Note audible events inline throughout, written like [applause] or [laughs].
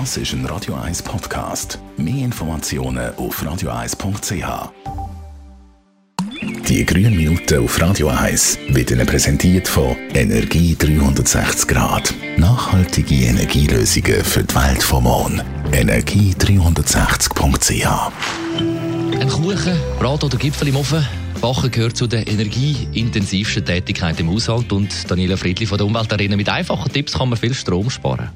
Das ist ein Radio 1 Podcast. Mehr Informationen auf radio1.ch. Die grünen Minuten auf Radio 1 werden präsentiert von Energie 360 Grad. Nachhaltige Energielösungen für die Welt vom Mond. Energie360.ch Ein Kuchen, Brat oder Gipfel im Ofen. Backen gehört zu den energieintensivsten Tätigkeiten im Haushalt und Daniela Friedli von der Umweltarena mit einfachen Tipps kann man viel Strom sparen.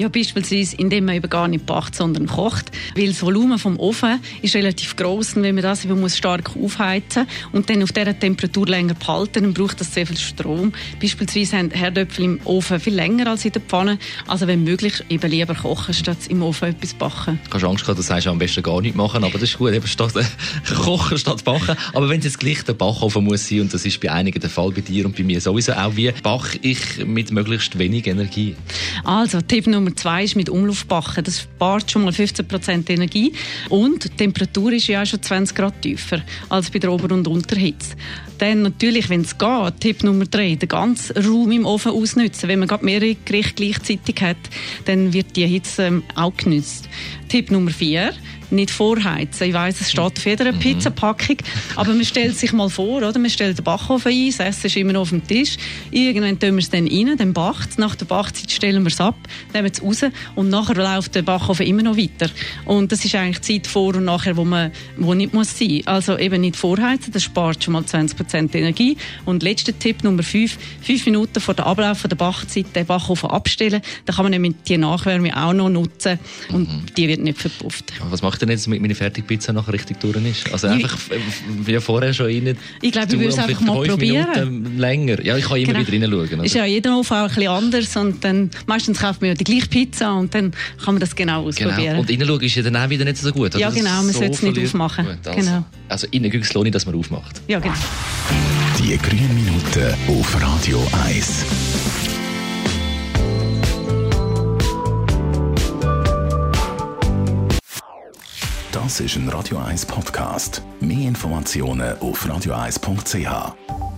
Ja, beispielsweise, indem man eben gar nicht backt, sondern kocht. Weil das Volumen vom Ofen ist relativ groß und wenn man das eben muss stark aufheizen und dann auf dieser Temperatur länger behalten, dann braucht das sehr viel Strom. Beispielsweise haben Herdöpfel im Ofen viel länger als in der Pfanne. Also wenn möglich, eben lieber kochen, statt im Ofen etwas backen. Du hast Angst gehabt, du sagst am besten gar nicht machen, aber das ist gut, eben statt äh, [laughs] kochen statt backen. Aber wenn es jetzt gleich der Backofen muss sein, und das ist bei einigen der Fall, bei dir und bei mir sowieso auch, wie backe ich mit möglichst wenig Energie? Also, Tipp Nummer zwei ist mit Umlauf backen. Das spart schon mal 15% Energie und die Temperatur ist ja auch schon 20 Grad tiefer als bei der Ober- und Unterhitze. Dann natürlich, wenn es geht, Tipp Nummer drei, den ganzen Raum im Ofen ausnutzen. Wenn man gerade mehrere Gerichte gleichzeitig hat, dann wird die Hitze ähm, auch genützt. Tipp Nummer vier, nicht vorheizen. Ich weiss, es steht auf jeder Pizzapackung, aber man stellt sich mal vor, oder? Man stellt den Backofen ein, das Essen ist immer noch auf dem Tisch. Irgendwann tun wir es dann rein, dann backt Nach der Backzeit stellen wir es ab, nehmen raus und nachher läuft der Backofen immer noch weiter. Und das ist eigentlich die Zeit vor und nachher, wo man wo nicht muss sein. Also eben nicht vorheizen, das spart schon mal 20% Energie. Und letzter Tipp Nummer 5, fünf Minuten vor dem Ablauf der Backzeit den Backofen abstellen. Dann kann man nämlich die Nachwärme auch noch nutzen und Mhm. die wird nicht verpufft. Was macht denn jetzt, damit meine Fertigpizza nachher richtig durch ist? Also einfach wie vorher schon rein. Ich glaube, ich würde es einfach mal probieren. Minuten länger. Ja, ich kann immer Genau. wieder reinschauen. Ist oder? ja jeder Ofen auch ein bisschen anders und dann meistens kauft man ja die gleiche Pizza und dann kann man das genau ausprobieren. Genau. Und reinschauen ist ja dann auch wieder nicht so gut. Ja, genau, man so sollte es nicht aufmachen. Gut, also, Genau. also innen es lohnt nicht, dass man aufmacht. ja, genau. Die grünen Minuten auf Radio 1. Das ist ein Radio 1 Podcast. Mehr Informationen auf radio1.ch.